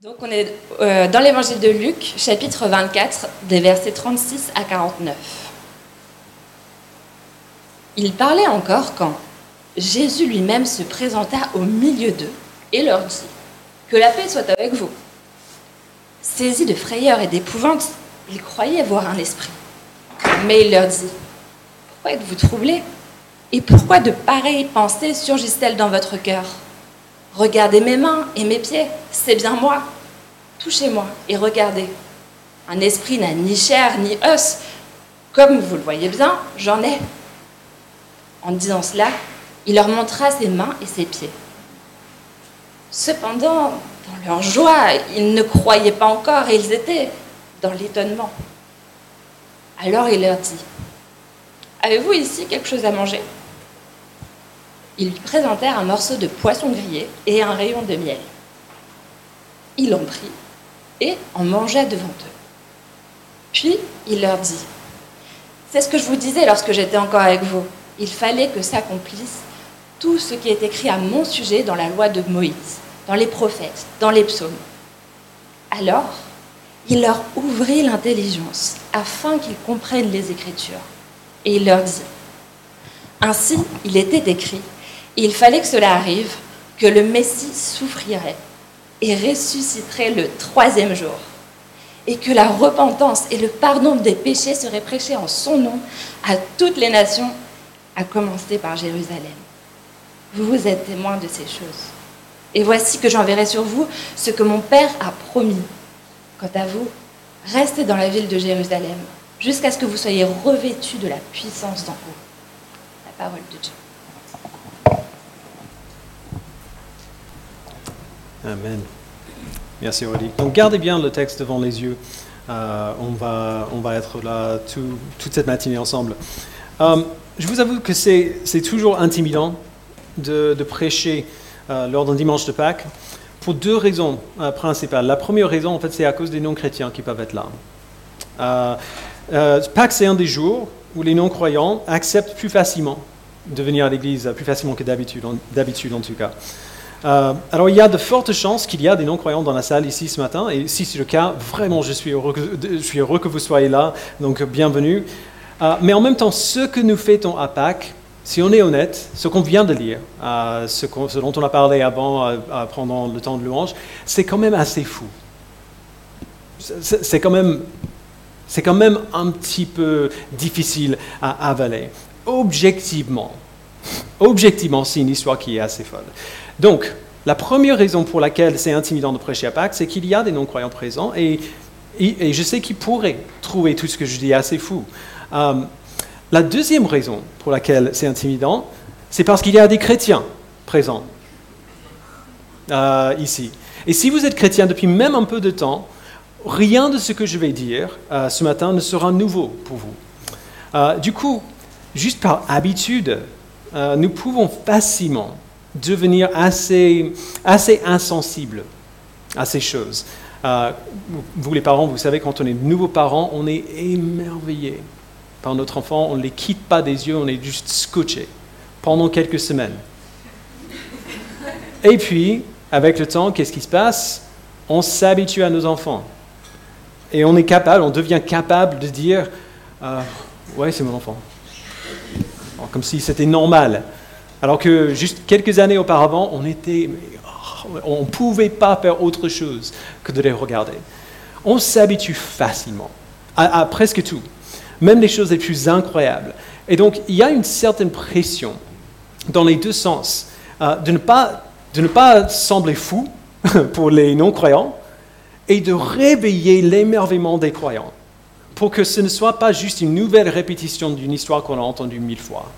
Donc on est euh, dans l'évangile de Luc, chapitre 24, des versets 36 à 49. Il parlait encore quand Jésus lui-même se présenta au milieu d'eux et leur dit Que la paix soit avec vous. Saisis de frayeur et d'épouvante, ils croyaient voir un esprit. Mais il leur dit Pourquoi êtes-vous troublés? Et pourquoi de pareilles pensées surgissent-elles dans votre cœur? Regardez mes mains et mes pieds, c'est bien moi. Touchez-moi et regardez. Un esprit n'a ni chair ni os. Comme vous le voyez bien, j'en ai. En disant cela, il leur montra ses mains et ses pieds. Cependant, dans leur joie, ils ne croyaient pas encore et ils étaient dans l'étonnement. Alors il leur dit, Avez-vous ici quelque chose à manger? Ils lui présentèrent un morceau de poisson grillé et un rayon de miel. Il en prit et en mangea devant eux. Puis il leur dit, C'est ce que je vous disais lorsque j'étais encore avec vous. Il fallait que s'accomplisse tout ce qui est écrit à mon sujet dans la loi de Moïse, dans les prophètes, dans les psaumes. Alors, il leur ouvrit l'intelligence afin qu'ils comprennent les Écritures. Et il leur dit, Ainsi il était écrit, il fallait que cela arrive, que le Messie souffrirait et ressusciterait le troisième jour, et que la repentance et le pardon des péchés seraient prêchés en son nom à toutes les nations, à commencer par Jérusalem. Vous vous êtes témoins de ces choses. Et voici que j'enverrai sur vous ce que mon Père a promis. Quant à vous, restez dans la ville de Jérusalem jusqu'à ce que vous soyez revêtus de la puissance d'en haut. La parole de Dieu. Amen. Merci Aurélie. Donc gardez bien le texte devant les yeux. Euh, on, va, on va être là tout- toute cette matinée ensemble. Euh, je vous avoue que c'est toujours intimidant de, prêcher euh, lors d'un dimanche de Pâques pour deux raisons principales. La première raison, en fait, c'est à cause des non-chrétiens qui peuvent être là. Pâques, c'est un des jours où les non-croyants acceptent plus facilement de venir à l'église, plus facilement que d'habitude, d'habitude en tout cas. Euh, alors il y a de fortes chances qu'il y a des non-croyants dans la salle ici ce matin, et si c'est le cas, vraiment je suis heureux que, vous soyez là, donc bienvenue. Euh, mais en même temps, ce que nous fêtons à Pâques, si on est honnête, ce qu'on vient de lire, euh, ce, ce dont on a parlé avant, pendant le temps de louange, c'est quand même assez fou. C'est quand même c'est quand même un petit peu difficile à avaler. Objectivement, objectivement, c'est une histoire qui est assez folle. Donc, la première raison pour laquelle c'est intimidant de prêcher à Pâques, c'est qu'il y a des non-croyants présents et, je sais qu'ils pourraient trouver tout ce que je dis assez fou. Euh, la deuxième raison pour laquelle c'est intimidant, c'est parce qu'il y a des chrétiens présents euh, ici. Et si vous êtes chrétien depuis même un peu de temps, rien de ce que je vais dire euh, ce matin ne sera nouveau pour vous. Du coup, juste par habitude, nous pouvons facilement devenir assez, assez insensibles à ces choses. Euh, vous les parents, vous savez, quand on est nouveaux parents, on est émerveillé par notre enfant, on ne les quitte pas des yeux, on est juste scotché pendant quelques semaines. Et puis, avec le temps, qu'est-ce qui se passe? On s'habitue à nos enfants. Et on est capable, on devient capable de dire euh, Ouais, c'est mon enfant. Comme si c'était normal. Alors que juste quelques années auparavant, on était. oh, on ne pouvait pas faire autre chose que de les regarder. On s'habitue facilement à, presque tout, même les choses les plus incroyables. Et donc, il y a une certaine pression dans les deux sens euh, de, ne pas, de ne pas sembler fou pour les non-croyants et de réveiller l'émerveillement des croyants pour que ce ne soit pas juste une nouvelle répétition d'une histoire qu'on a entendue mille fois.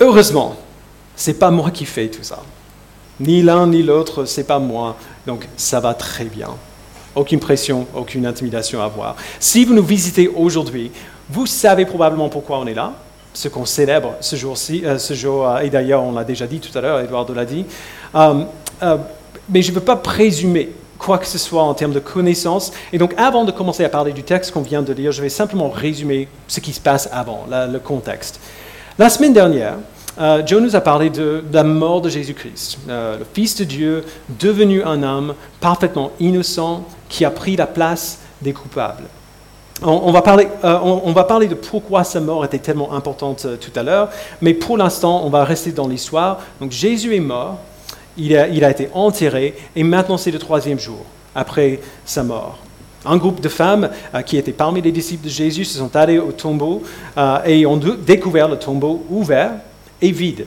Heureusement, c'est pas moi qui fais tout ça. Ni l'un ni l'autre, c'est pas moi. Donc ça va très bien. Aucune pression, aucune intimidation à avoir. Si vous nous visitez aujourd'hui, vous savez probablement pourquoi on est là, ce qu'on célèbre ce jour-ci, euh, ce jour, euh, et d'ailleurs on l'a déjà dit tout à l'heure, Eduardo l'a dit. Euh, mais je ne veux pas présumer quoi que ce soit en termes de connaissances. Et donc, avant de commencer à parler du texte qu'on vient de lire, je vais simplement résumer ce qui se passe avant, le contexte. La semaine dernière, euh, Joe nous a parlé de, la mort de Jésus-Christ, euh, le Fils de Dieu devenu un homme parfaitement innocent qui a pris la place des coupables. On, va, parler, euh, on, va parler de pourquoi sa mort était tellement importante tout à l'heure, mais pour l'instant, on va rester dans l'histoire. Donc Jésus est mort, il a, il a été enterré, et maintenant c'est le troisième jour après sa mort. Un groupe de femmes qui étaient parmi les disciples de Jésus se sont allés au tombeau et ont découvert le tombeau ouvert est vide.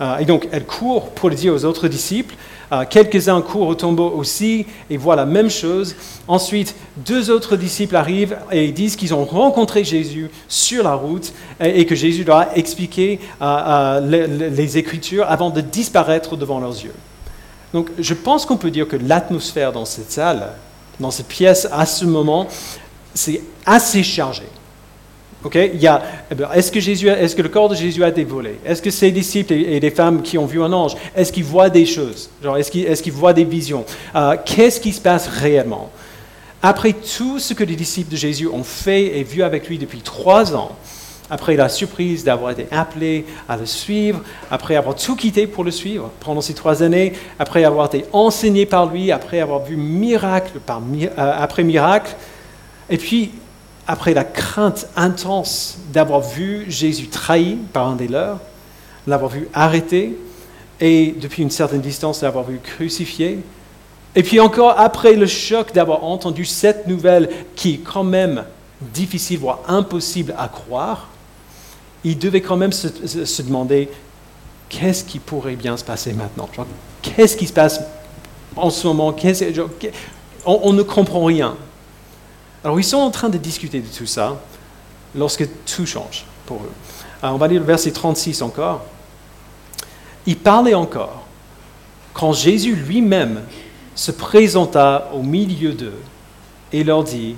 Euh, et donc, elle court pour le dire aux autres disciples. Euh, quelques-uns courent au tombeau aussi et voient la même chose. Ensuite, deux autres disciples arrivent et disent qu'ils ont rencontré Jésus sur la route et, que Jésus leur a expliqué euh, les, Écritures avant de disparaître devant leurs yeux. Donc, je pense qu'on peut dire que l'atmosphère dans cette salle, dans cette pièce, à ce moment, c'est assez chargé. Okay? Il y a, eh ben, est-ce, que Jésus, est-ce que le corps de Jésus a été volé? Est-ce que ses disciples et, les femmes qui ont vu un ange, est-ce qu'ils voient des choses? Genre, est-ce, qu'ils, est-ce qu'ils voient des visions? Euh, Qu'est-ce qui se passe réellement? Après tout ce que les disciples de Jésus ont fait et vu avec lui depuis trois ans, après la surprise d'avoir été appelés à le suivre, après avoir tout quitté pour le suivre pendant ces trois années, après avoir été enseigné par lui, après avoir vu miracle euh, après miracle, et puis après la crainte intense d'avoir vu Jésus trahi par un des leurs, l'avoir vu arrêté, et depuis une certaine distance l'avoir vu crucifié, et puis encore après le choc d'avoir entendu cette nouvelle qui est quand même difficile, voire impossible à croire, il devait quand même se, demander qu'est-ce qui pourrait bien se passer maintenant? Qu'est-ce qui se passe en ce moment? On ne comprend rien. Alors ils sont en train de discuter de tout ça lorsque tout change pour eux. on va lire le verset 36 encore. Il parlait encore quand Jésus lui-même se présenta au milieu d'eux et leur dit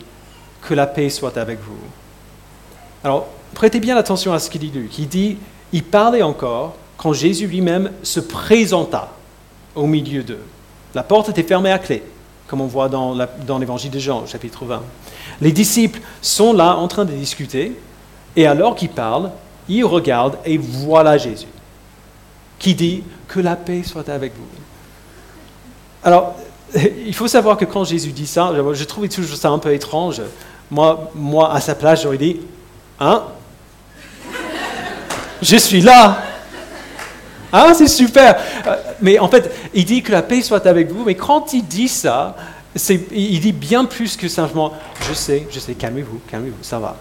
que la paix soit avec vous. Alors, prêtez bien attention à ce qu'il dit. Il dit, il parlait encore quand Jésus lui-même se présenta au milieu d'eux. La porte était fermée à clé, comme on voit dans l'évangile de Jean, chapitre 20. Les disciples sont là en train de discuter, et alors qu'ils parlent, ils regardent et voilà Jésus, qui dit que la paix soit avec vous. Alors, il faut savoir que quand Jésus dit ça, je trouvais toujours ça un peu étrange. Moi, moi à sa place, j'aurais dit, hein? Je suis là ah, c'est super. Euh, mais en fait, il dit que la paix soit avec vous, mais quand il dit ça, il dit bien plus que simplement je sais, je sais, calmez-vous, calmez-vous, ça va.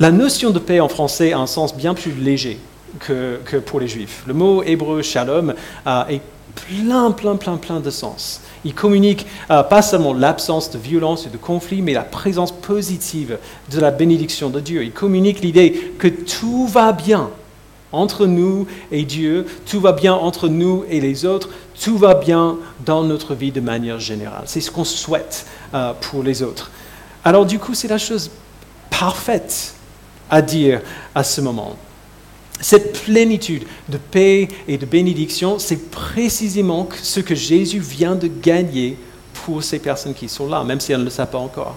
La notion de paix en français a un sens bien plus léger que, pour les juifs. Le mot hébreu shalom euh, est plein, plein, plein, plein de sens. Il communique euh, pas seulement l'absence de violence et de conflit, mais la présence positive de la bénédiction de Dieu. Il communique l'idée que tout va bien entre nous et Dieu, tout va bien entre nous et les autres, tout va bien dans notre vie de manière générale. C'est ce qu'on souhaite euh, pour les autres. Alors du coup, c'est la chose parfaite à dire à ce moment. Cette plénitude de paix et de bénédiction, c'est précisément ce que Jésus vient de gagner pour ces personnes qui sont là, même si elles ne le savent pas encore.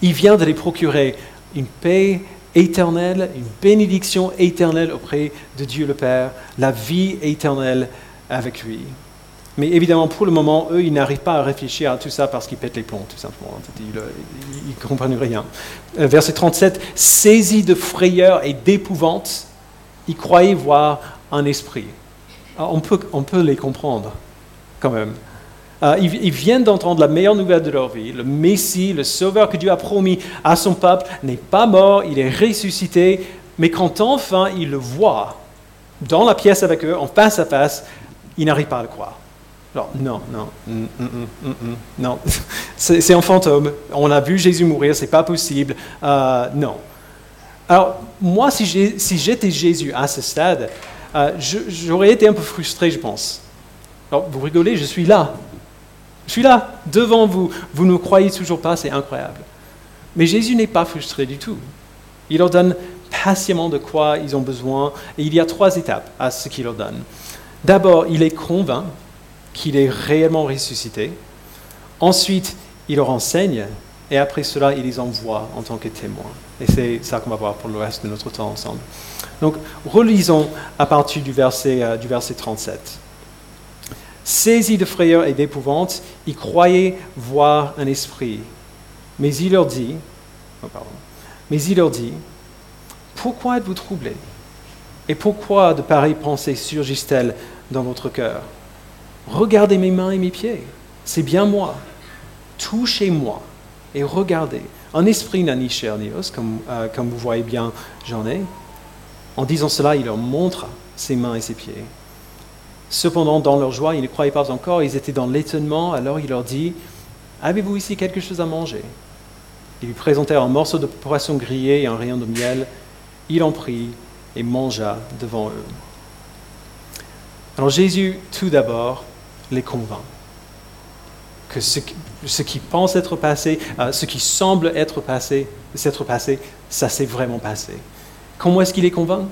Il vient de les procurer une paix éternelle, une bénédiction éternelle auprès de Dieu le Père, la vie éternelle avec lui. Mais évidemment, pour le moment, eux, ils n'arrivent pas à réfléchir à tout ça parce qu'ils pètent les plombs, tout simplement. Ils ne comprennent rien. Euh, verset 37, saisis de frayeur et d'épouvante, ils croyaient voir un esprit. on, peut, on peut les comprendre, quand même. Euh, ils, viennent d'entendre la meilleure nouvelle de leur vie. Le Messie, le Sauveur que Dieu a promis à son peuple, n'est pas mort, il est ressuscité. Mais quand enfin ils le voient dans la pièce avec eux, en face à face, ils n'arrivent pas à le croire. Alors, non, non, mm, mm, mm, non, c'est un fantôme. On a vu Jésus mourir, c'est pas possible. Euh, non. Alors, moi, si j'étais Jésus à ce stade, euh, j'aurais été un peu frustré, je pense. Alors, vous rigolez, je suis là. Je suis là, devant vous. Vous ne croyez toujours pas, c'est incroyable. Mais Jésus n'est pas frustré du tout. Il leur donne patiemment de quoi ils ont besoin. Et il y a trois étapes à ce qu'il leur donne. D'abord, il est convainc qu'il est réellement ressuscité. Ensuite, il leur enseigne et après cela, il les envoie en tant que témoins. Et c'est ça qu'on va voir pour le reste de notre temps ensemble. Donc, relisons à partir du verset, euh, du verset 37. Saisis de frayeur et d'épouvante, ils croyaient voir un esprit. Mais il leur dit, oh, mais il leur dit, pourquoi êtes-vous troublés? Et pourquoi de pareilles pensées surgissent-elles dans votre cœur? Regardez mes mains et mes pieds, c'est bien moi. Touchez-moi et regardez. Un esprit n'a ni chair ni os, comme, euh, comme vous voyez bien, j'en ai. En disant cela, il leur montre ses mains et ses pieds. Cependant, dans leur joie, ils ne croyaient pas encore, ils étaient dans l'étonnement, alors il leur dit, Avez-vous ici quelque chose à manger? Ils lui présentèrent un morceau de poisson grillé et un rayon de miel. Il en prit et mangea devant eux. Alors Jésus, tout d'abord, les convainc que ce, qui pense être passé, euh, ce qui semble être passé, s'être passé, ça s'est vraiment passé. Comment est-ce qu'il les convainc?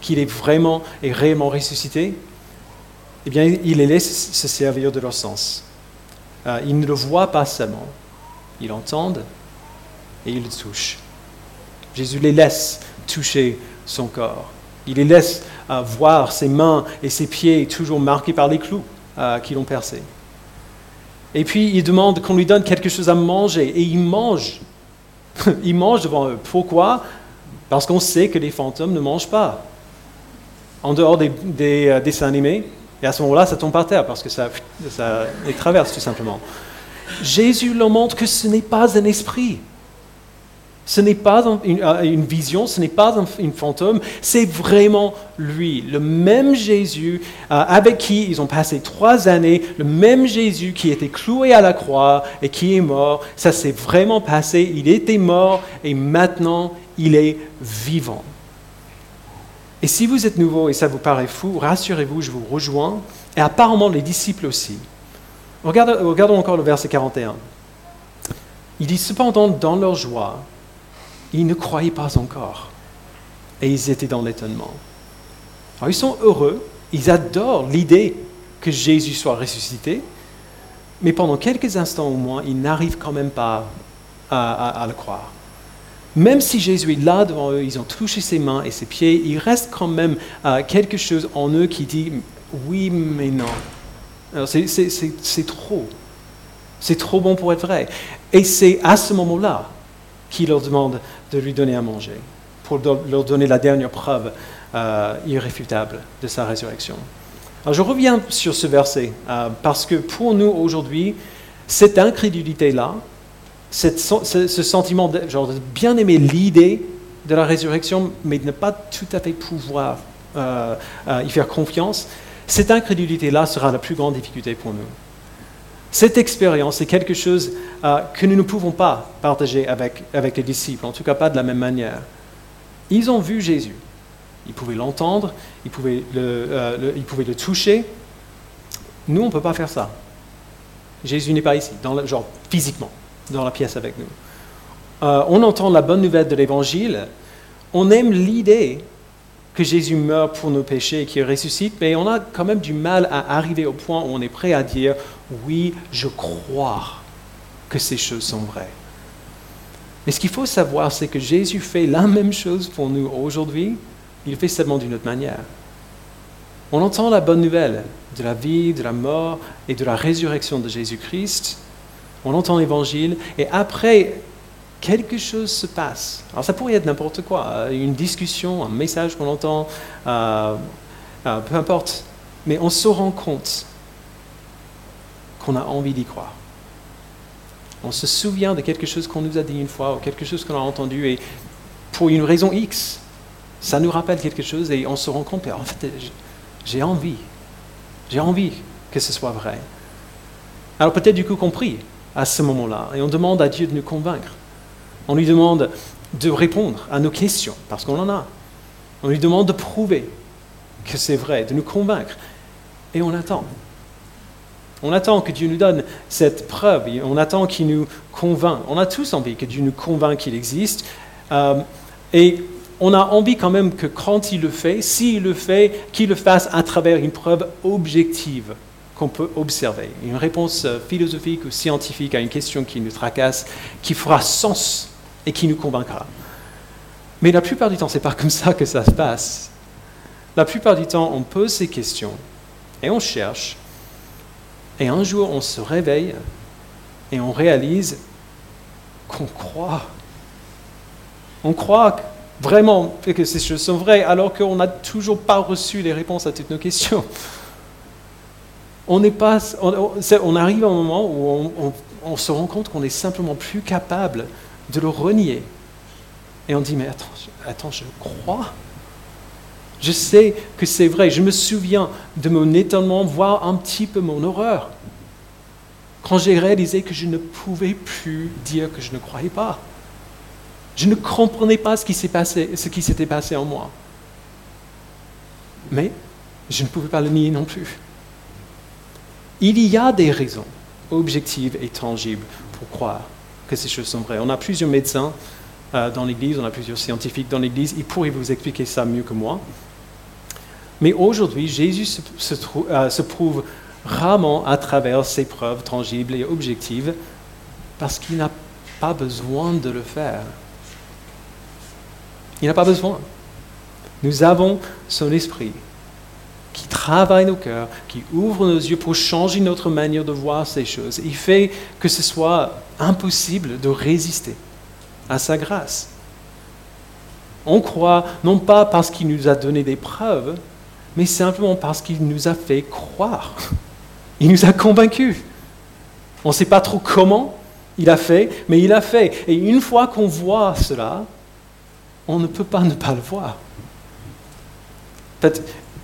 Qu'il est vraiment et réellement ressuscité? Eh bien, il les laisse se servir de leur sens. Euh, ils ne le voient pas seulement, ils l'entendent et ils le touchent. Jésus les laisse toucher son corps. Il les laisse euh, voir ses mains et ses pieds toujours marqués par les clous qui l'ont percé. Et puis il demande qu'on lui donne quelque chose à manger. Et il mange. il mange devant eux. Pourquoi? Parce qu'on sait que les fantômes ne mangent pas. En dehors des, euh, dessins animés. Et à ce moment-là, ça tombe par terre parce que ça, ça les traverse tout simplement. Jésus leur montre que ce n'est pas un esprit. Ce n'est pas euh, une, vision, ce n'est pas un, fantôme, c'est vraiment lui, le même Jésus euh, avec qui ils ont passé trois années, le même Jésus qui était cloué à la croix et qui est mort. Ça s'est vraiment passé, il était mort et maintenant il est vivant. Et si vous êtes nouveau et ça vous paraît fou, rassurez-vous, je vous rejoins, et apparemment les disciples aussi. Regardons, encore le verset 41. Il dit cependant dans leur joie, ils ne croyaient pas encore. Et ils étaient dans l'étonnement. Alors ils sont heureux, ils adorent l'idée que Jésus soit ressuscité, mais pendant quelques instants au moins, ils n'arrivent quand même pas à, le croire. Même si Jésus est là devant eux, ils ont touché ses mains et ses pieds, il reste quand même euh, quelque chose en eux qui dit oui, mais non. C'est trop. C'est trop bon pour être vrai. Et c'est à ce moment-là qu'il leur demande de lui donner à manger, pour leur donner la dernière preuve euh, irréfutable de sa résurrection. Alors je reviens sur ce verset, euh, parce que pour nous aujourd'hui, cette incrédulité-là, ce, sentiment de, bien aimer l'idée de la résurrection, mais de ne pas tout à fait pouvoir euh, y faire confiance, cette incrédulité-là sera la plus grande difficulté pour nous. Cette expérience est quelque chose euh, que nous ne pouvons pas partager avec, les disciples, en tout cas pas de la même manière. Ils ont vu Jésus. Ils pouvaient l'entendre, ils, pouvaient le, euh, toucher. Nous, on ne peut pas faire ça. Jésus n'est pas ici, genre physiquement, dans la pièce avec nous. Euh, on entend la bonne nouvelle de l'Évangile. On aime l'idée que Jésus meurt pour nos péchés et qu'il ressuscite, mais on a quand même du mal à arriver au point où on est prêt à dire oui, je crois que ces choses sont vraies. Mais ce qu'il faut savoir, c'est que Jésus fait la même chose pour nous aujourd'hui, il le fait seulement d'une autre manière. On entend la bonne nouvelle de la vie, de la mort et de la résurrection de Jésus-Christ. On entend l'évangile et après, quelque chose se passe. Alors ça pourrait être n'importe quoi, euh, une discussion, un message qu'on entend, euh, euh, peu importe. Mais on se rend compte qu'on a envie d'y croire. On se souvient de quelque chose qu'on nous a dit une fois ou quelque chose qu'on a entendu et pour une raison X, ça nous rappelle quelque chose et on se rend compte, en fait, j'ai envie, j'ai envie que ce soit vrai. Alors peut-être du coup compris à ce moment-là et on demande à Dieu de nous convaincre. On lui demande de répondre à nos questions, parce qu'on en a. On lui demande de prouver que c'est vrai, de nous convaincre. Et on attend. On attend que Dieu nous donne cette preuve, on attend qu'il nous convainc. On a tous envie que Dieu nous convainc qu'il existe. Euh, et on a envie quand même que quand il le fait, s'il le fait, qu'il le fasse à travers une preuve objective qu'on peut observer, une réponse euh, philosophique ou scientifique à une question qui nous tracasse, qui fera sens et qui nous convaincra. Mais la plupart du temps, ce n'est pas comme ça que ça se passe. La plupart du temps, on pose ces questions et on cherche, et un jour, on se réveille et on réalise qu'on croit. On croit vraiment que ces choses sont vraies, alors qu'on n'a toujours pas reçu les réponses à toutes nos questions. On, pas, on, arrive à un moment où on, se rend compte qu'on est simplement plus capable de le renier. Et on dit, mais attends, attends je crois. Je sais que c'est vrai. Je me souviens de mon étonnement, voire un petit peu mon horreur, quand j'ai réalisé que je ne pouvais plus dire que je ne croyais pas. Je ne comprenais pas ce qui passé, ce qui s'était passé en moi. Mais je ne pouvais pas le nier non plus. Il y a des raisons objectives et tangibles pour croire que ces choses sont vraies. On a plusieurs médecins euh, dans l'Église, on a plusieurs scientifiques dans l'Église, ils pourraient vous expliquer ça mieux que moi. Mais aujourd'hui, Jésus se, euh, se, prouve rarement à travers ses preuves tangibles et objectives parce qu'il n'a pas besoin de le faire. Il n'a pas besoin. Nous avons son esprit qui travaille nos cœurs, qui ouvre nos yeux pour changer notre manière de voir ces choses. Il fait que ce soit impossible de résister à sa grâce. On croit non pas parce qu'il nous a donné des preuves, mais simplement parce qu'il nous a fait croire. Il nous a convaincus. On ne sait pas trop comment il a fait, mais il a fait. Et une fois qu'on voit cela, on ne peut pas ne pas le voir.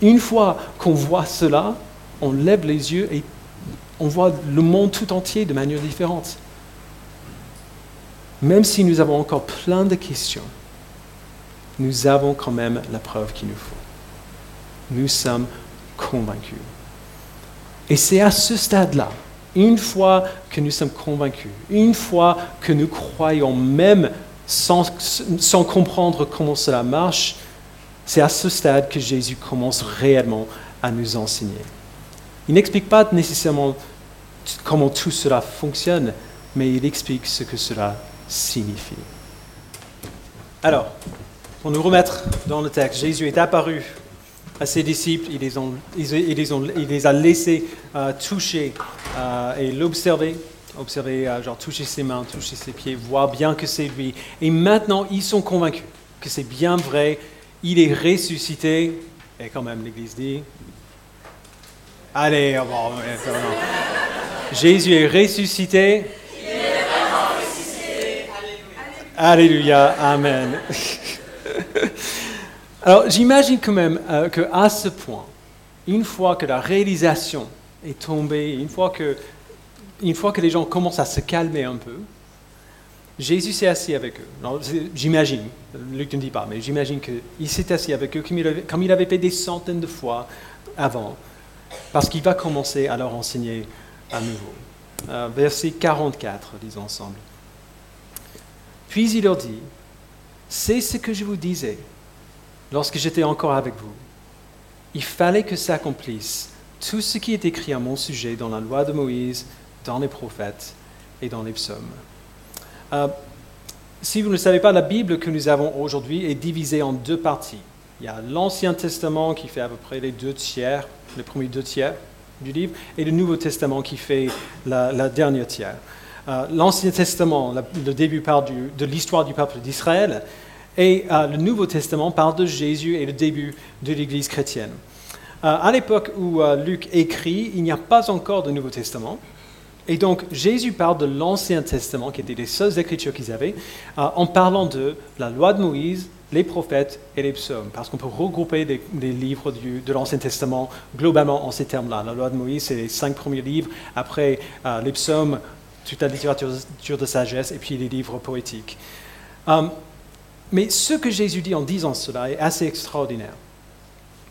Une fois qu'on voit cela, on lève les yeux et on voit le monde tout entier de manière différente. Même si nous avons encore plein de questions, nous avons quand même la preuve qu'il nous faut. Nous sommes convaincus. Et c'est à ce stade-là, une fois que nous sommes convaincus, une fois que nous croyons même sans, comprendre comment cela marche, c'est à ce stade que Jésus commence réellement à nous enseigner. Il n'explique pas nécessairement comment tout cela fonctionne, mais il explique ce que cela signifie. Alors, pour nous remettre dans le texte, Jésus est apparu à ses disciples, il les, a laissés euh, toucher euh, et l'observer observer, euh, genre toucher ses mains, toucher ses pieds, voir bien que c'est lui. Et maintenant, ils sont convaincus que c'est bien vrai, il est ressuscité. Et quand même, l'Église dit, allez, bon, Jésus est ressuscité. Il est vraiment ressuscité. Alléluia. Amen. Alors, j'imagine quand même euh, qu'à ce point, une fois que la réalisation est tombée, une fois que une fois que les gens commencent à se calmer un peu, Jésus s'est assis avec eux. J'imagine, Luc ne dit pas, mais j'imagine qu'il s'est assis avec eux comme il, avait, fait des centaines de fois avant, parce qu'il va commencer à leur enseigner à nouveau. Euh, verset 44, disons ensemble. Puis il leur dit, c'est ce que je vous disais lorsque j'étais encore avec vous. Il fallait que s'accomplisse tout ce qui est écrit à mon sujet dans la loi de Moïse, dans les prophètes et dans les psaumes. Euh, si vous ne savez pas, la Bible que nous avons aujourd'hui est divisée en deux parties. Il y a l'Ancien Testament qui fait à peu près les deux tiers, les premiers deux tiers du livre, et le Nouveau Testament qui fait la, dernière tiers. Euh, L'Ancien Testament, le début parle de l'histoire du peuple d'Israël, et euh, le Nouveau Testament parle de Jésus et le début de l'Église chrétienne. à l'époque où Luc écrit, il n'y a pas encore de Nouveau Testament. Et donc Jésus parle de l'Ancien Testament, qui était les seules écritures qu'ils avaient, euh, en parlant de la loi de Moïse, les prophètes et les psaumes, parce qu'on peut regrouper les, livres de l'Ancien Testament globalement en ces termes-là. La loi de Moïse, c'est les cinq premiers livres, après euh, les psaumes, toute la littérature de sagesse, et puis les livres poétiques. Euh, mais ce que Jésus dit en disant cela est assez extraordinaire.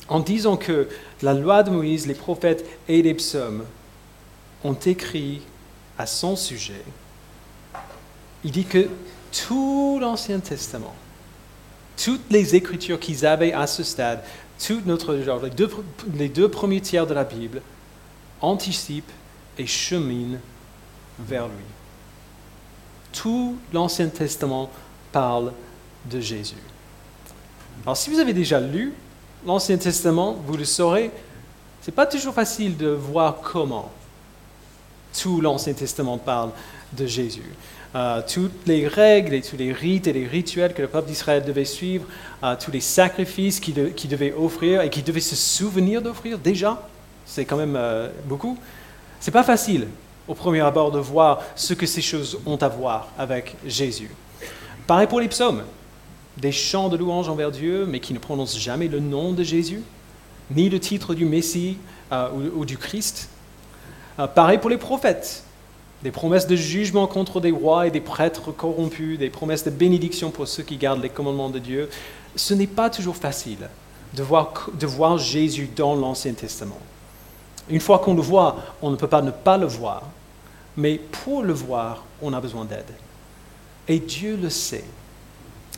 En disant que la loi de Moïse, les prophètes et les psaumes ont écrit à son sujet, il dit que tout l'Ancien Testament, toutes les écritures qu'ils avaient à ce stade, tout notre genre, les deux, premiers tiers de la Bible, anticipe et chemine vers lui. Tout l'Ancien Testament parle de Jésus. Alors si vous avez déjà lu l'Ancien Testament, vous le saurez, ce n'est pas toujours facile de voir comment tout l'Ancien Testament parle de Jésus. Euh, toutes les règles et tous les rites et les rituels que le peuple d'Israël devait suivre, euh, tous les sacrifices qu'il devait offrir et qu'il devait se souvenir d'offrir déjà, c'est quand même euh, beaucoup. C'est pas facile au premier abord de voir ce que ces choses ont à voir avec Jésus. Pareil pour les psaumes, des chants de louange envers Dieu, mais qui ne prononcent jamais le nom de Jésus, ni le titre du Messie ou, ou, du Christ. Pareil pour les prophètes, des promesses de jugement contre des rois et des prêtres corrompus, des promesses de bénédiction pour ceux qui gardent les commandements de Dieu. Ce n'est pas toujours facile de voir, de voir Jésus dans l'Ancien Testament. Une fois qu'on le voit, on ne peut pas ne pas le voir, mais pour le voir, on a besoin d'aide. Et Dieu le sait.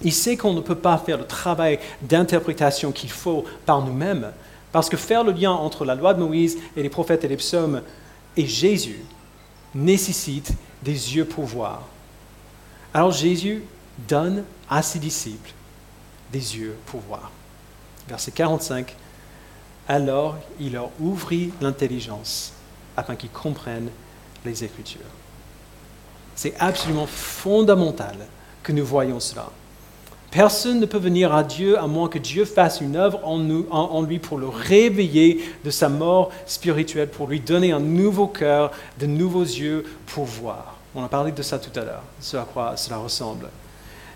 Il sait qu'on ne peut pas faire le travail d'interprétation qu'il faut par nous-mêmes, parce que faire le lien entre la loi de Moïse et les prophètes et les psaumes et Jésus, nécessite des yeux pour voir. Alors Jésus donne à ses disciples des yeux pour voir. Verset 45, alors il leur ouvrit l'intelligence afin qu'ils comprennent les Écritures. C'est absolument fondamental que nous voyions cela. Personne ne peut venir à Dieu à moins que Dieu fasse une œuvre en, lui pour le réveiller de sa mort spirituelle, pour lui donner un nouveau cœur, de nouveaux yeux pour voir. On a parlé de ça tout à l'heure, cela ressemble.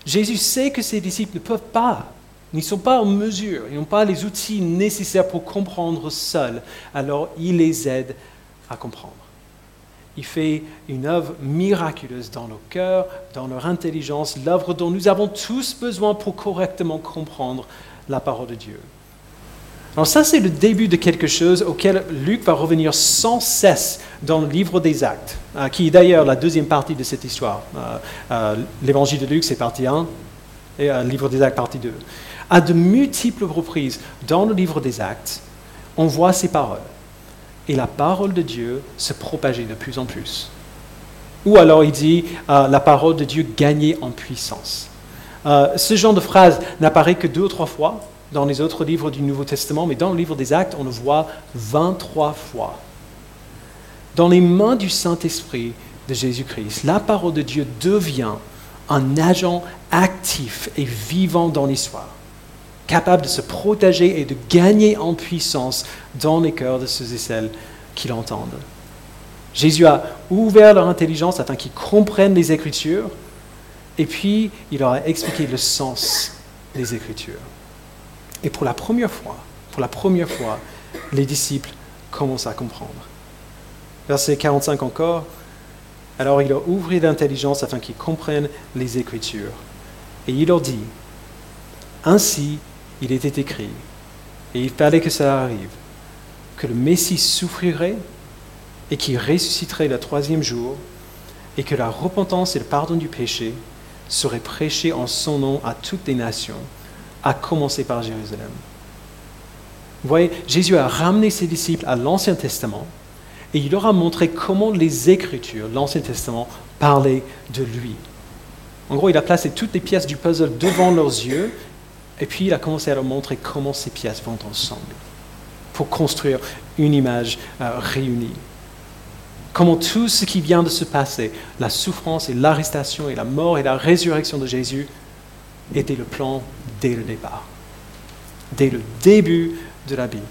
Jésus sait que ses disciples ne peuvent pas, ils ne sont pas en mesure, ils n'ont pas les outils nécessaires pour comprendre seuls, alors il les aide à comprendre il fait une œuvre miraculeuse dans nos cœurs, dans leur intelligence, l'œuvre dont nous avons tous besoin pour correctement comprendre la parole de Dieu. Alors ça, c'est le début de quelque chose auquel Luc va revenir sans cesse dans le livre des actes, euh, qui est d'ailleurs la deuxième partie de cette histoire. Euh, euh, l'évangile de Luc, c'est partie 1, et le livre des actes, partie 2. À de multiples reprises dans le livre des actes, on voit ces paroles et la parole de Dieu se propageait de plus en plus. Ou alors il dit euh, la parole de Dieu gagnait en puissance. Euh, ce genre de phrase n'apparaît que deux ou trois fois dans les autres livres du Nouveau Testament, mais dans le livre des Actes, on le voit 23 fois. Dans les mains du Saint-Esprit de Jésus-Christ, la parole de Dieu devient un agent actif et vivant dans l'histoire capable de se protéger et de gagner en puissance dans les cœurs de ceux et celles qui l'entendent. Jésus a ouvert leur intelligence afin qu'ils comprennent les Écritures, et puis il leur a expliqué le sens des Écritures. Et pour la première fois, pour la première fois, les disciples commencent à comprendre. Verset 45 encore. Alors il leur ouvrit l'intelligence afin qu'ils comprennent les Écritures. Et il leur dit, Ainsi il était écrit, et il fallait que ça arrive, que le Messie souffrirait et qu'il ressusciterait le troisième jour, et que la repentance et le pardon du péché seraient prêchés en son nom à toutes les nations, à commencer par Jérusalem. Vous voyez, Jésus a ramené ses disciples à l'Ancien Testament et il leur a montré comment les Écritures, l'Ancien Testament, parlaient de lui. En gros, il a placé toutes les pièces du puzzle devant leurs yeux et puis il a commencé à leur montrer comment ces pièces vont ensemble pour construire une image euh, réunie. Comment tout ce qui vient de se passer, la souffrance et l'arrestation et la mort et la résurrection de Jésus, était le plan dès le départ, dès le début de la Bible.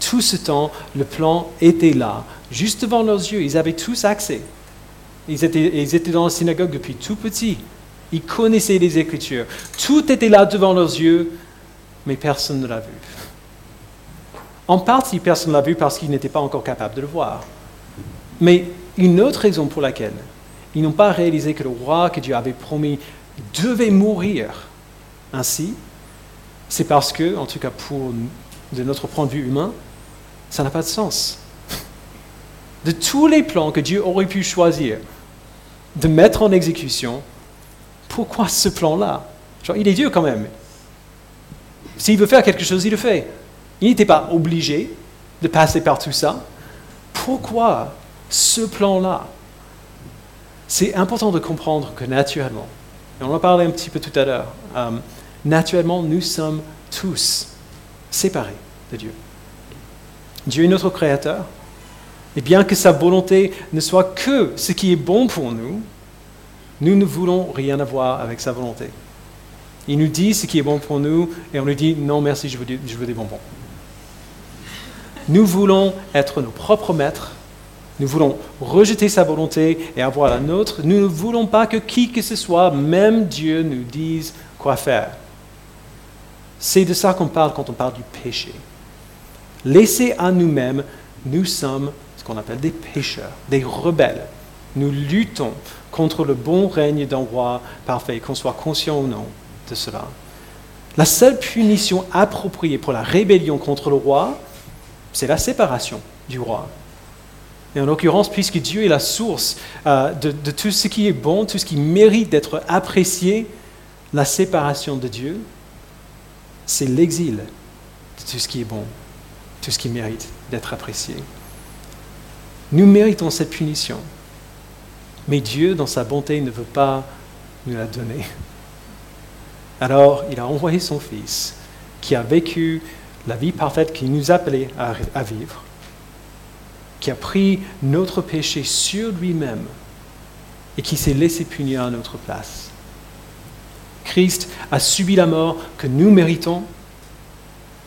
Tout ce temps, le plan était là, juste devant leurs yeux. Ils avaient tous accès. Ils étaient, ils étaient dans la synagogue depuis tout petit. Ils connaissaient les Écritures. Tout était là devant leurs yeux, mais personne ne l'a vu. En partie, personne ne l'a vu parce qu'ils n'étaient pas encore capables de le voir. Mais une autre raison pour laquelle ils n'ont pas réalisé que le roi que Dieu avait promis devait mourir ainsi, c'est parce que, en tout cas pour de notre point de vue humain, ça n'a pas de sens. De tous les plans que Dieu aurait pu choisir de mettre en exécution, pourquoi ce plan-là? Il est Dieu quand même. S'il veut faire quelque chose, il le fait. Il n'était pas obligé, de passer par tout ça. Pourquoi ce plan-là? C'est important de comprendre que naturellement, et on en parlait un petit peu tout à l'heure, euh, naturellement, nous sommes tous séparés de Dieu. Dieu est notre Créateur, et bien que sa volonté ne soit que ce qui est bon pour nous, nous ne voulons rien avoir avec sa volonté. Il nous dit ce qui est bon pour nous et on lui dit non merci, je veux, des bonbons. Nous voulons être nos propres maîtres. Nous voulons rejeter sa volonté et avoir la nôtre. Nous ne voulons pas que qui que ce soit, même Dieu, nous dise quoi faire. C'est de ça qu'on parle quand on parle du péché. Laissés à nous-mêmes, nous sommes ce qu'on appelle des pécheurs, des rebelles. Nous luttons contre le bon règne d'un roi parfait, qu'on soit conscient ou non de cela. La seule punition appropriée pour la rébellion contre le roi, c'est la séparation du roi. Et en l'occurrence, puisque Dieu est la source euh, de, de, tout ce qui est bon, tout ce qui mérite d'être apprécié, la séparation de Dieu, c'est l'exil de tout ce qui est bon, tout ce qui mérite d'être apprécié. Nous méritons cette punition, mais Dieu, dans sa bonté, ne veut pas nous la donner. Alors, il a envoyé son Fils, qui a vécu la vie parfaite qu'il nous appelait à, vivre, qui a pris notre péché sur lui-même et qui s'est laissé punir à notre place. Christ a subi la mort que nous méritons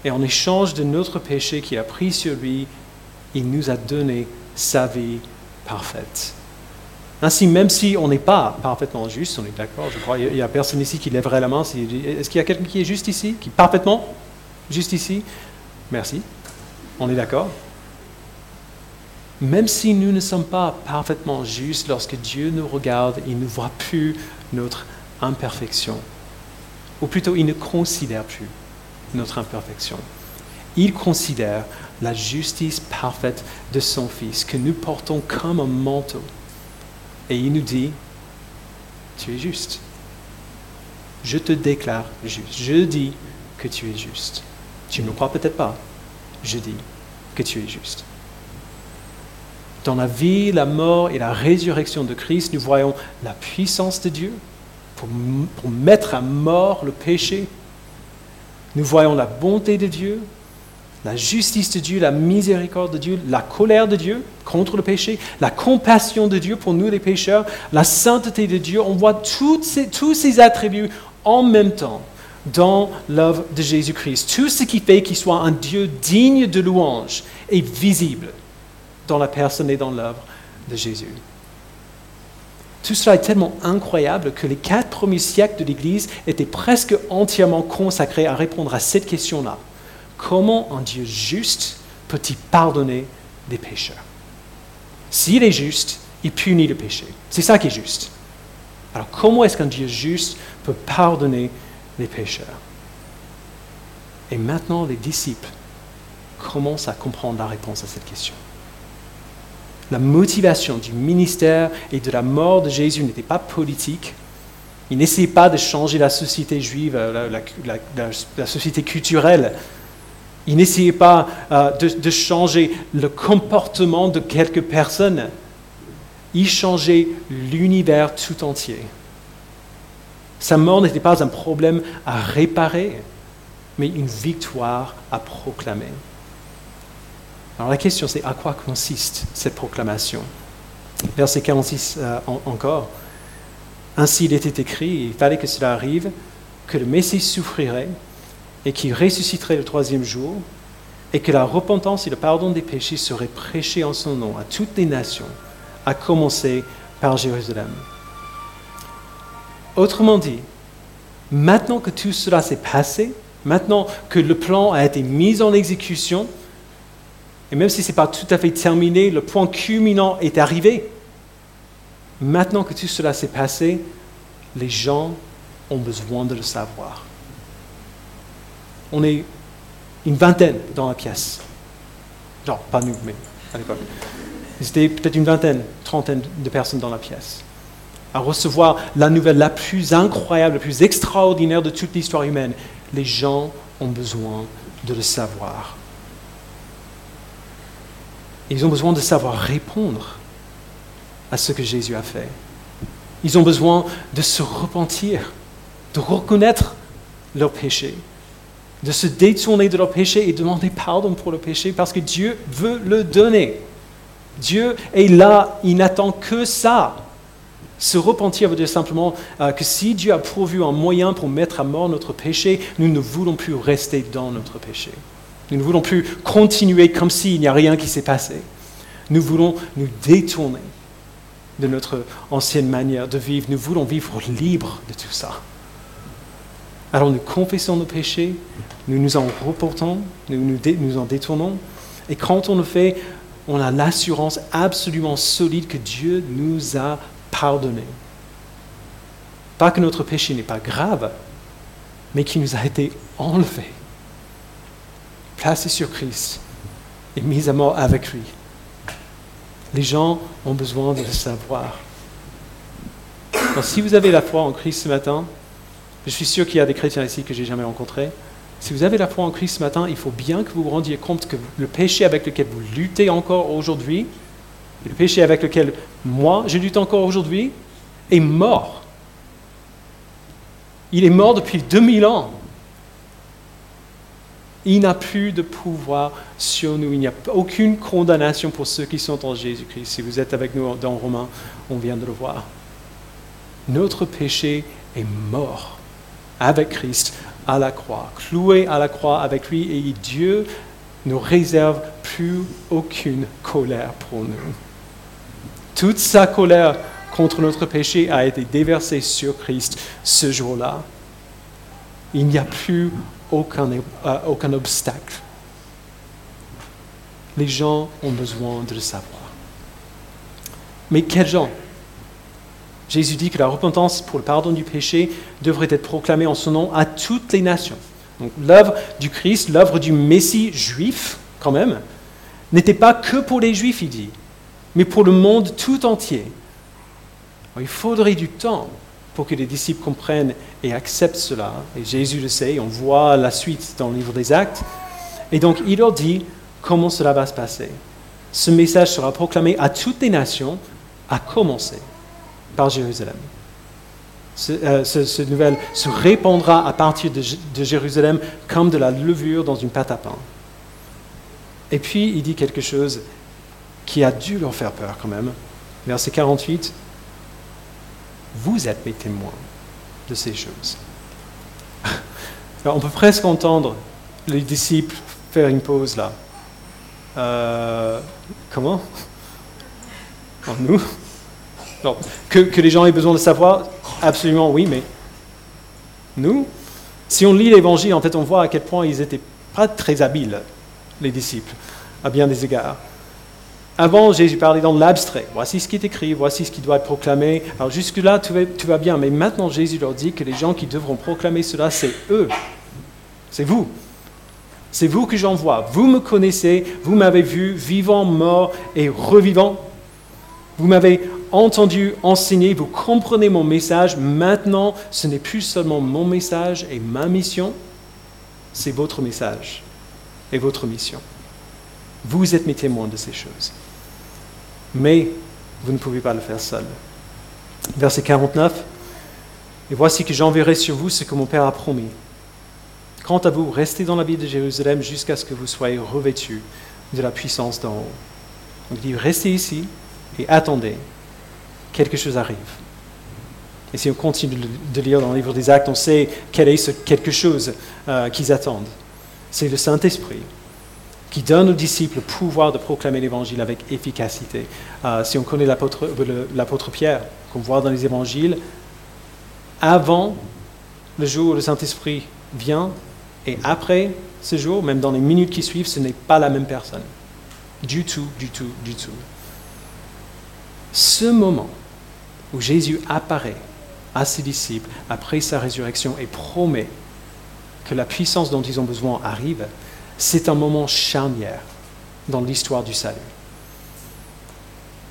et en échange de notre péché qu'il a pris sur lui, il nous a donné sa vie parfaite. Ainsi, même si on n'est pas parfaitement juste, on est d'accord, je crois, il n'y a personne ici qui lèverait la main. Est-ce qu'il y a quelqu'un qui est juste ici, parfaitement juste ici? Merci, on est d'accord. Même si nous ne sommes pas parfaitement justes, lorsque Dieu nous regarde, il ne voit plus notre imperfection. Ou plutôt, il ne considère plus notre imperfection. Il considère la justice parfaite de son Fils que nous portons comme un manteau. Et il nous dit, tu es juste. Je te déclare juste. Je dis que tu es juste. Tu ne me crois peut-être pas. Je dis que tu es juste. Dans la vie, la mort et la résurrection de Christ, nous voyons la puissance de Dieu pour, pour mettre à mort le péché. Nous voyons la bonté de Dieu la justice de Dieu, la miséricorde de Dieu, la colère de Dieu contre le péché, la compassion de Dieu pour nous les pécheurs, la sainteté de Dieu. On voit tous ces attributs en même temps dans l'œuvre de Jésus-Christ. Tout ce qui fait qu'il soit un Dieu digne de louange est visible dans la personne et dans l'œuvre de Jésus. Tout cela est tellement incroyable que les quatre premiers siècles de l'Église étaient presque entièrement consacrés à répondre à cette question-là. Comment un Dieu juste peut-il pardonner des pécheurs? S'il est juste, il punit le péché. C'est ça qui est juste. Alors comment est-ce qu'un Dieu juste peut pardonner les pécheurs? Et maintenant, les disciples commencent à comprendre la réponse à cette question. La motivation du ministère et de la mort de Jésus n'était pas politique. Il n'essayait pas de changer la société juive, la, la société culturelle il n'essayait pas euh, de, changer le comportement de quelques personnes. Il changeait l'univers tout entier. Sa mort n'était pas un problème à réparer, mais une victoire à proclamer. Alors la question c'est à quoi consiste cette proclamation? Verset 46 euh, encore. Ainsi il était écrit, il fallait que cela arrive, que le Messie souffrirait et qui ressusciterait le troisième jour, et que la repentance et le pardon des péchés seraient prêchés en son nom à toutes les nations, à commencer par Jérusalem. Autrement dit, maintenant que tout cela s'est passé, maintenant que le plan a été mis en exécution, et même si ce n'est pas tout à fait terminé, le point culminant est arrivé. Maintenant que tout cela s'est passé, les gens ont besoin de le savoir on est une vingtaine dans la pièce. Genre, pas nous, mais à l'époque. C'était peut-être une vingtaine, trentaine de personnes dans la pièce, à recevoir la nouvelle la plus incroyable, la plus extraordinaire de toute l'histoire humaine. Les gens ont besoin de le savoir. Ils ont besoin de savoir répondre à ce que Jésus a fait. Ils ont besoin de se repentir, de reconnaître leur péché, de se détourner de leur péché et demander pardon pour le péché parce que Dieu veut le donner. Dieu est là, il n'attend que ça. Se repentir veut dire simplement euh, que si Dieu a pourvu un moyen pour mettre à mort notre péché, nous ne voulons plus rester dans notre péché. Nous ne voulons plus continuer comme s'il n'y a rien qui s'est passé. Nous voulons nous détourner de notre ancienne manière de vivre. Nous voulons vivre libre de tout ça. Alors nous confessons nos péchés, nous nous en reportons, nous nous, en détournons. Et quand on le fait, on a l'assurance absolument solide que Dieu nous a pardonné. Pas que notre péché n'est pas grave, mais qu'il nous a été enlevé, placé sur Christ et mis à mort avec lui. Les gens ont besoin de le savoir. Donc, si vous avez la foi en Christ ce matin, je suis sûr qu'il y a des chrétiens ici que j'ai jamais rencontrés. Si vous avez la foi en Christ ce matin, il faut bien que vous vous rendiez compte que le péché avec lequel vous luttez encore aujourd'hui, le péché avec lequel moi je lutte encore aujourd'hui, est mort. Il est mort depuis 2000 ans. Il n'a plus de pouvoir sur nous. Il n'y a aucune condamnation pour ceux qui sont en Jésus-Christ. Si vous êtes avec nous dans Romains, on vient de le voir. Notre péché est mort avec Christ à la croix, cloué à la croix avec lui, et Dieu ne réserve plus aucune colère pour nous. Toute sa colère contre notre péché a été déversée sur Christ ce jour-là. Il n'y a plus aucun, euh, obstacle. Les gens ont besoin de le savoir. Mais quels gens Jésus dit que la repentance pour le pardon du péché devrait être proclamée en son nom à toutes les nations. Donc l'œuvre du Christ, l'œuvre du Messie juif, quand même, n'était pas que pour les Juifs, il dit, mais pour le monde tout entier. il faudrait du temps pour que les disciples comprennent et acceptent cela. Et Jésus le sait, on voit la suite dans le livre des Actes. Et donc il leur dit comment cela va se passer. Ce message sera proclamé à toutes les nations, à commencer par Jérusalem. Euh, ce, nouvelle se répandra à partir de, Jérusalem comme de la levure dans une pâte à pain. Et puis il dit quelque chose qui a dû leur faire peur quand même. Verset 48 vous êtes mes témoins de ces choses. On peut presque entendre les disciples faire une pause là. Euh, comment? En nous? Que, les gens aient besoin de savoir, absolument oui, mais nous, si on lit l'évangile, en fait, on voit à quel point ils n'étaient pas très habiles, les disciples, à bien des égards. Avant, Jésus parlait dans l'abstrait. Voici ce qui est écrit, voici ce qui doit être proclamé. Alors jusque-là, tout va, bien. Mais maintenant, Jésus leur dit que les gens qui devront proclamer cela, c'est eux. C'est vous. C'est vous que j'envoie. Vous me connaissez, vous m'avez vu vivant, mort et revivant. Vous m'avez entendu enseigner, vous comprenez mon message. Maintenant, ce n'est plus seulement mon message et ma mission, c'est votre message et votre mission. Vous êtes mes témoins de ces choses mais vous ne pouvez pas le faire seul. Verset 49. Et voici que j'enverrai sur vous ce que mon Père a promis. Quant à vous, restez dans la ville de Jérusalem jusqu'à ce que vous soyez revêtus de la puissance d'en haut. Donc il dit, restez ici et attendez. Quelque chose arrive. Et si on continue de lire dans le livre des actes, on sait quel est ce quelque chose euh, qu'ils attendent. C'est le Saint-Esprit qui donne aux disciples le pouvoir de proclamer l'évangile avec efficacité. Euh, si on connaît l'apôtre Pierre, qu'on voit dans les évangiles, avant le jour où le Saint-Esprit vient et après ce jour, même dans les minutes qui suivent, ce n'est pas la même personne. Du tout, du tout, du tout. Ce moment où Jésus apparaît à ses disciples après sa résurrection et promet que la puissance dont ils ont besoin arrive, c'est un moment charnière dans l'histoire du salut.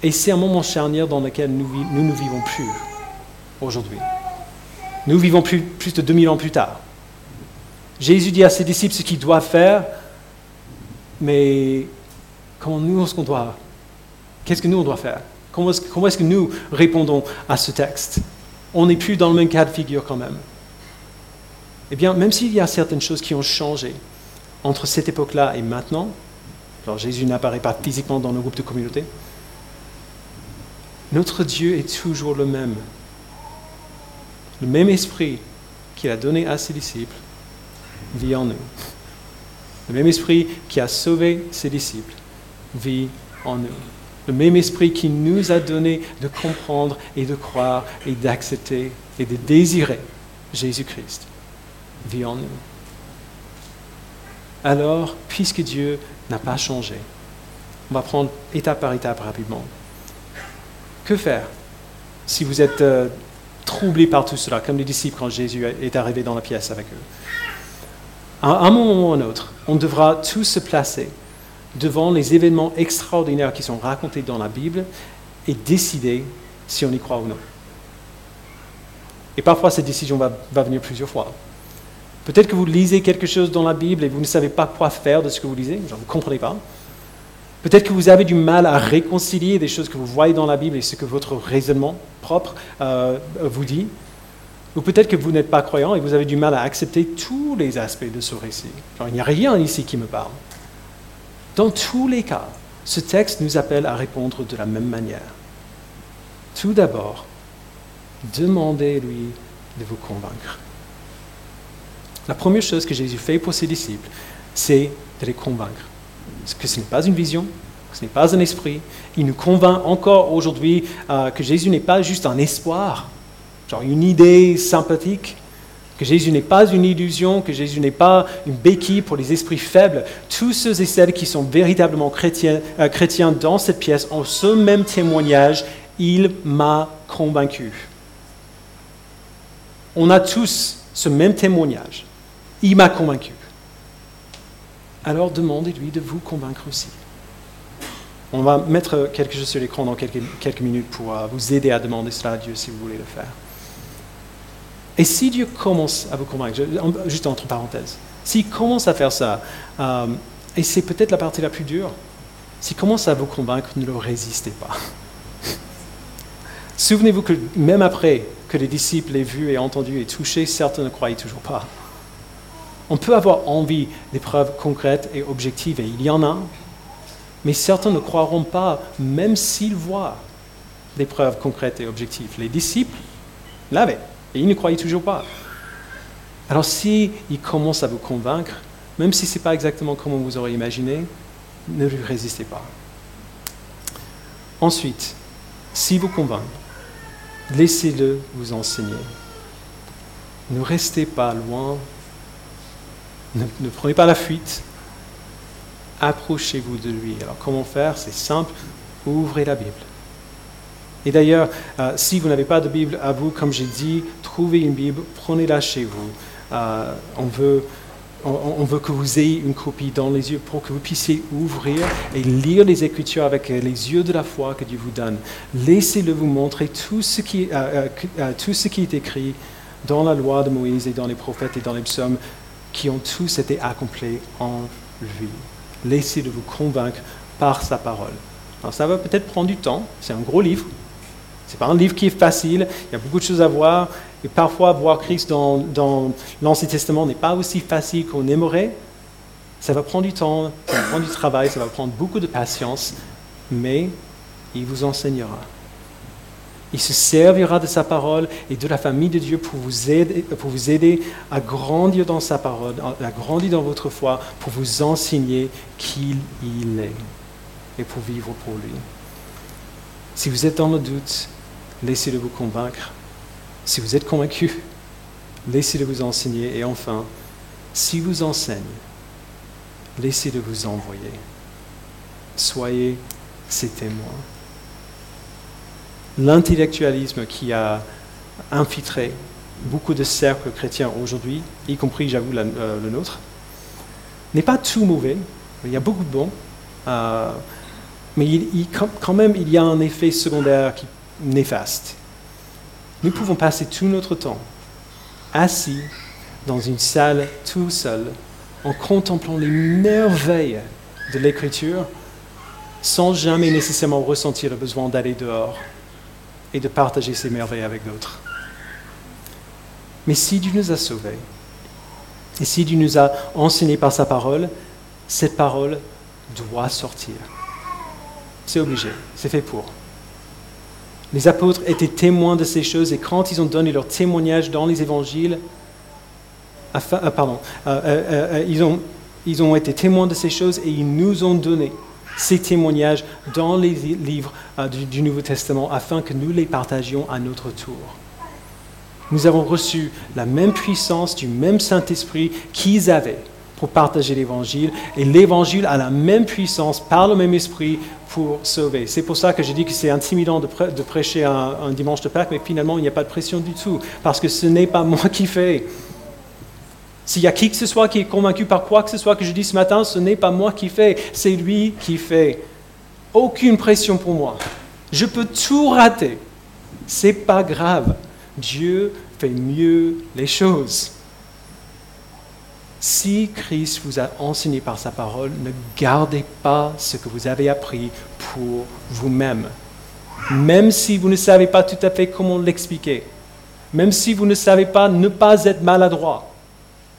Et c'est un moment charnière dans lequel nous, nous vivons plus aujourd'hui. Nous vivons plus, de 2000 ans plus tard. Jésus dit à ses disciples ce qu'ils doivent faire, mais comment nous, qu'on doit, qu'est-ce que nous, on doit faire? Comment est-ce, que nous répondons à ce texte? On n'est plus dans le même cas de figure quand même. Eh bien, même s'il y a certaines choses qui ont changé entre cette époque-là et maintenant, alors Jésus n'apparaît pas physiquement dans nos groupes de communauté, notre Dieu est toujours le même. Le même esprit qu'il a donné à ses disciples vit en nous. Le même esprit qui a sauvé ses disciples vit en nous. Le même esprit qui nous a donné de comprendre et de croire et d'accepter et de désirer Jésus-Christ vit en nous. Alors, puisque Dieu n'a pas changé, on va prendre étape par étape rapidement. Que faire si vous êtes euh, troublé par tout cela, comme les disciples quand Jésus est arrivé dans la pièce avec eux? À un moment ou un autre, on devra tous se placer devant les événements extraordinaires qui sont racontés dans la Bible et décider si on y croit ou non. Et parfois, cette décision va, venir plusieurs fois. Peut-être que vous lisez quelque chose dans la Bible et vous ne savez pas quoi faire de ce que vous lisez, vous ne comprenez pas. Peut-être que vous avez du mal à réconcilier des choses que vous voyez dans la Bible et ce que votre raisonnement propre euh, vous dit. Ou peut-être que vous n'êtes pas croyant et vous avez du mal à accepter tous les aspects de ce récit. il n'y a rien ici qui me parle. Dans tous les cas, ce texte nous appelle à répondre de la même manière. Tout d'abord, demandez-lui de vous convaincre. La première chose que Jésus fait pour ses disciples, c'est de les convaincre que ce n'est pas une vision, ce n'est pas un esprit. Il nous convainc encore aujourd'hui euh, que Jésus n'est pas juste un espoir, genre une idée sympathique, que Jésus n'est pas une illusion, que Jésus n'est pas une béquille pour les esprits faibles. Tous ceux et celles qui sont véritablement chrétiens, euh, chrétiens dans cette pièce ont ce même témoignage, il m'a convaincu. On a tous ce même témoignage. Il m'a convaincu alors demandez-lui de vous convaincre aussi. On va mettre quelque chose sur l'écran dans quelques, minutes pour euh, vous aider à demander cela à Dieu si vous voulez le faire. Et si Dieu commence à vous convaincre, juste entre parenthèses, s'il commence à faire ça, euh, et c'est peut-être la partie la plus dure, s'il commence à vous convaincre, ne le résistez pas. Souvenez-vous que même après que les disciples l'aient vu et entendu et touché, certains ne croyaient toujours pas. On peut avoir envie des preuves concrètes et objectives, et il y en a, mais certains ne croiront pas, même s'ils voient des preuves concrètes et objectives. Les disciples l'avaient, et ne croyaient toujours pas. Alors s'ils commencent à vous convaincre, même si ce n'est pas exactement comme vous aurez imaginé, ne lui résistez pas. Ensuite, si vous convainc, laissez-le vous enseigner. Ne restez pas loin ne, prenez pas la fuite. Approchez-vous de lui. Alors comment faire? C'est simple. Ouvrez la Bible. Et d'ailleurs, euh, si vous n'avez pas de Bible à vous, comme j'ai dit, trouvez une Bible, prenez-la chez vous. Euh, on, veut, on, veut que vous ayez une copie dans les yeux pour que vous puissiez ouvrir et lire les Écritures avec les yeux de la foi que Dieu vous donne. Laissez-le vous montrer tout ce, qui, euh, tout ce qui est écrit dans la loi de Moïse et dans les prophètes et dans les psaumes qui ont tous été accomplis en lui. Laissez-le vous convaincre par sa parole. Alors ça va peut-être prendre du temps, c'est un gros livre. Ce n'est pas un livre qui est facile, il y a beaucoup de choses à voir. Et parfois, voir Christ dans, l'Ancien Testament n'est pas aussi facile qu'on aimerait. Ça va prendre du temps, ça va prendre du travail, ça va prendre beaucoup de patience, mais il vous enseignera. Il se servira de sa parole et de la famille de Dieu pour vous aider, pour vous aider à grandir dans sa parole, à grandir dans votre foi, pour vous enseigner qui il est et pour vivre pour lui. Si vous êtes dans le doute, laissez-le vous convaincre. Si vous êtes convaincu, laissez-le vous enseigner. Et enfin, si vous enseigne, laissez-le vous envoyer. Soyez ses témoins l'intellectualisme qui a infiltré beaucoup de cercles chrétiens aujourd'hui, y compris, j'avoue, euh, le nôtre, n'est pas tout mauvais. Il y a beaucoup de bons. Euh, mais quand même, il y a un effet secondaire qui, néfaste. Nous pouvons passer tout notre temps assis dans une salle tout seul en contemplant les merveilles de l'écriture sans jamais nécessairement ressentir le besoin d'aller dehors et de partager ses merveilles avec d'autres. Mais si Dieu nous a sauvés, et si Dieu nous a enseigné par sa parole, cette parole doit sortir. C'est obligé, c'est fait pour. Les apôtres étaient témoins de ces choses et quand ils ont donné leur témoignage dans les évangiles, ah, pardon, euh, euh, euh, ils, ont, ils ont été témoins de ces choses et ils nous ont donné ces témoignages dans les livres du Nouveau Testament afin que nous les partagions à notre tour. Nous avons reçu la même puissance du même Saint-Esprit qu'ils avaient pour partager l'Évangile. Et l'Évangile a la même puissance par le même esprit pour sauver. C'est pour ça que je dis que c'est intimidant de, prêcher un, dimanche de Pâques, mais finalement, il n'y a pas de pression du tout, parce que ce n'est pas moi qui fais. S'il y a qui que ce soit qui est convaincu par quoi que ce soit que je dis ce matin, ce n'est pas moi qui fais, c'est lui qui fait. Aucune pression pour moi. Je peux tout rater. C'est pas grave. Dieu fait mieux les choses. Si Christ vous a enseigné par sa parole, ne gardez pas ce que vous avez appris pour vous-même. Même si vous ne savez pas tout à fait comment l'expliquer, même si vous ne savez pas ne pas être maladroit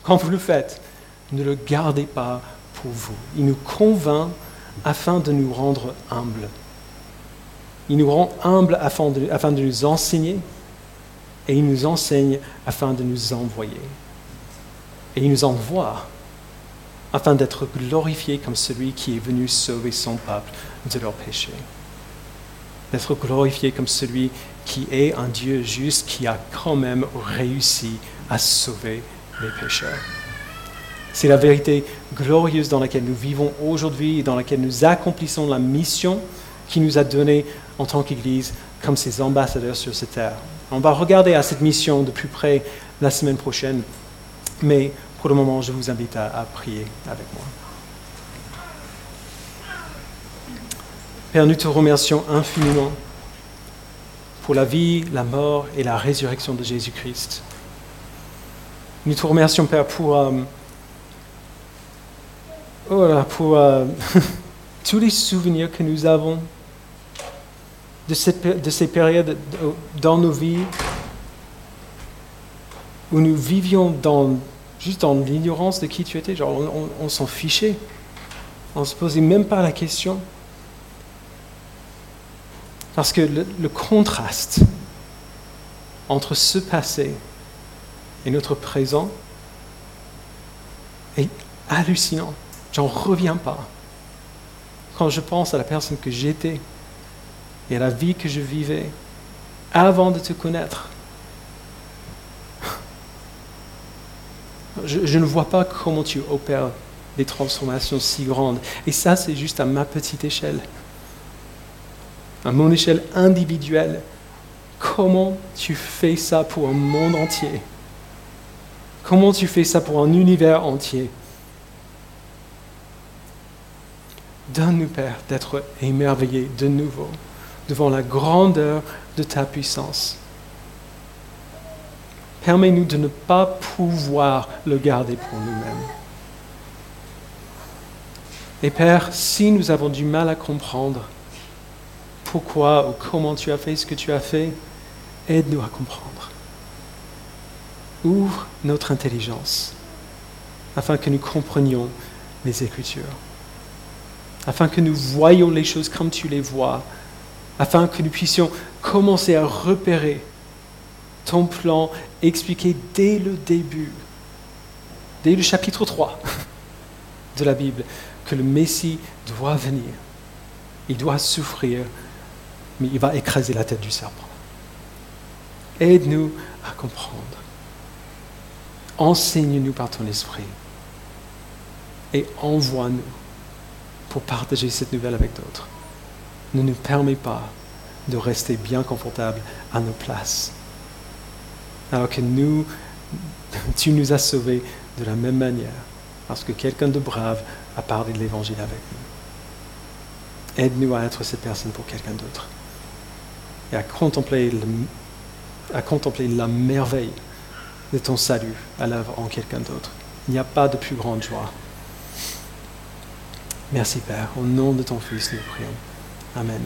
quand vous le faites, ne le gardez pas pour vous. Il nous convainc afin de nous rendre humbles. Il nous rend humbles afin de, afin de nous enseigner et il nous enseigne afin de nous envoyer. Et il nous envoie afin d'être glorifié comme celui qui est venu sauver son peuple de leurs péchés. D'être glorifié comme celui qui est un Dieu juste qui a quand même réussi à sauver les pécheurs. C'est la vérité glorieuse dans laquelle nous vivons aujourd'hui et dans laquelle nous accomplissons la mission qui nous a donnée en tant qu'Église comme ses ambassadeurs sur cette terre. On va regarder à cette mission de plus près la semaine prochaine, mais pour le moment, je vous invite à, prier avec moi. Père, nous te remercions infiniment pour la vie, la mort et la résurrection de Jésus-Christ. Nous te remercions, Père, pour, euh, oh pour euh, tous les souvenirs que nous avons de, de ces périodes dans nos vies où nous vivions dans, juste dans l'ignorance de qui tu étais. Genre, on, s'en fichait. On ne se posait même pas la question. Parce que le, contraste entre ce passé et notre présent est hallucinant. J'en reviens pas. Quand je pense à la personne que j'étais, et à la vie que je vivais avant de te connaître. Je, ne vois pas comment tu opères des transformations si grandes. Et ça, c'est juste à ma petite échelle. À mon échelle individuelle. Comment tu fais ça pour un monde entier? Comment tu fais ça pour un univers entier? Donne-nous, Père, d'être émerveillés de nouveau devant la grandeur de ta puissance. Permets-nous de ne pas pouvoir le garder pour nous-mêmes. Et Père, si nous avons du mal à comprendre pourquoi ou comment tu as fait ce que tu as fait, aide-nous à comprendre. Ouvre notre intelligence afin que nous comprenions les Écritures, afin que nous voyions les choses comme tu les vois afin que nous puissions commencer à repérer ton plan expliqué dès le début, dès le chapitre 3 de la Bible, que le Messie doit venir. Il doit souffrir, mais il va écraser la tête du serpent. Aide-nous à comprendre. Enseigne-nous par ton esprit et envoie-nous pour partager cette nouvelle avec d'autres ne nous permet pas de rester bien confortables à nos places. Alors que nous, tu nous as sauvés de la même manière, parce que quelqu'un de brave a parlé de l'Évangile avec nous. Aide-nous à être cette personne pour quelqu'un d'autre et à contempler, la merveille de ton salut à l'œuvre en quelqu'un d'autre. Il n'y a pas de plus grande joie. Merci Père, au nom de ton Fils, nous prions. Amen.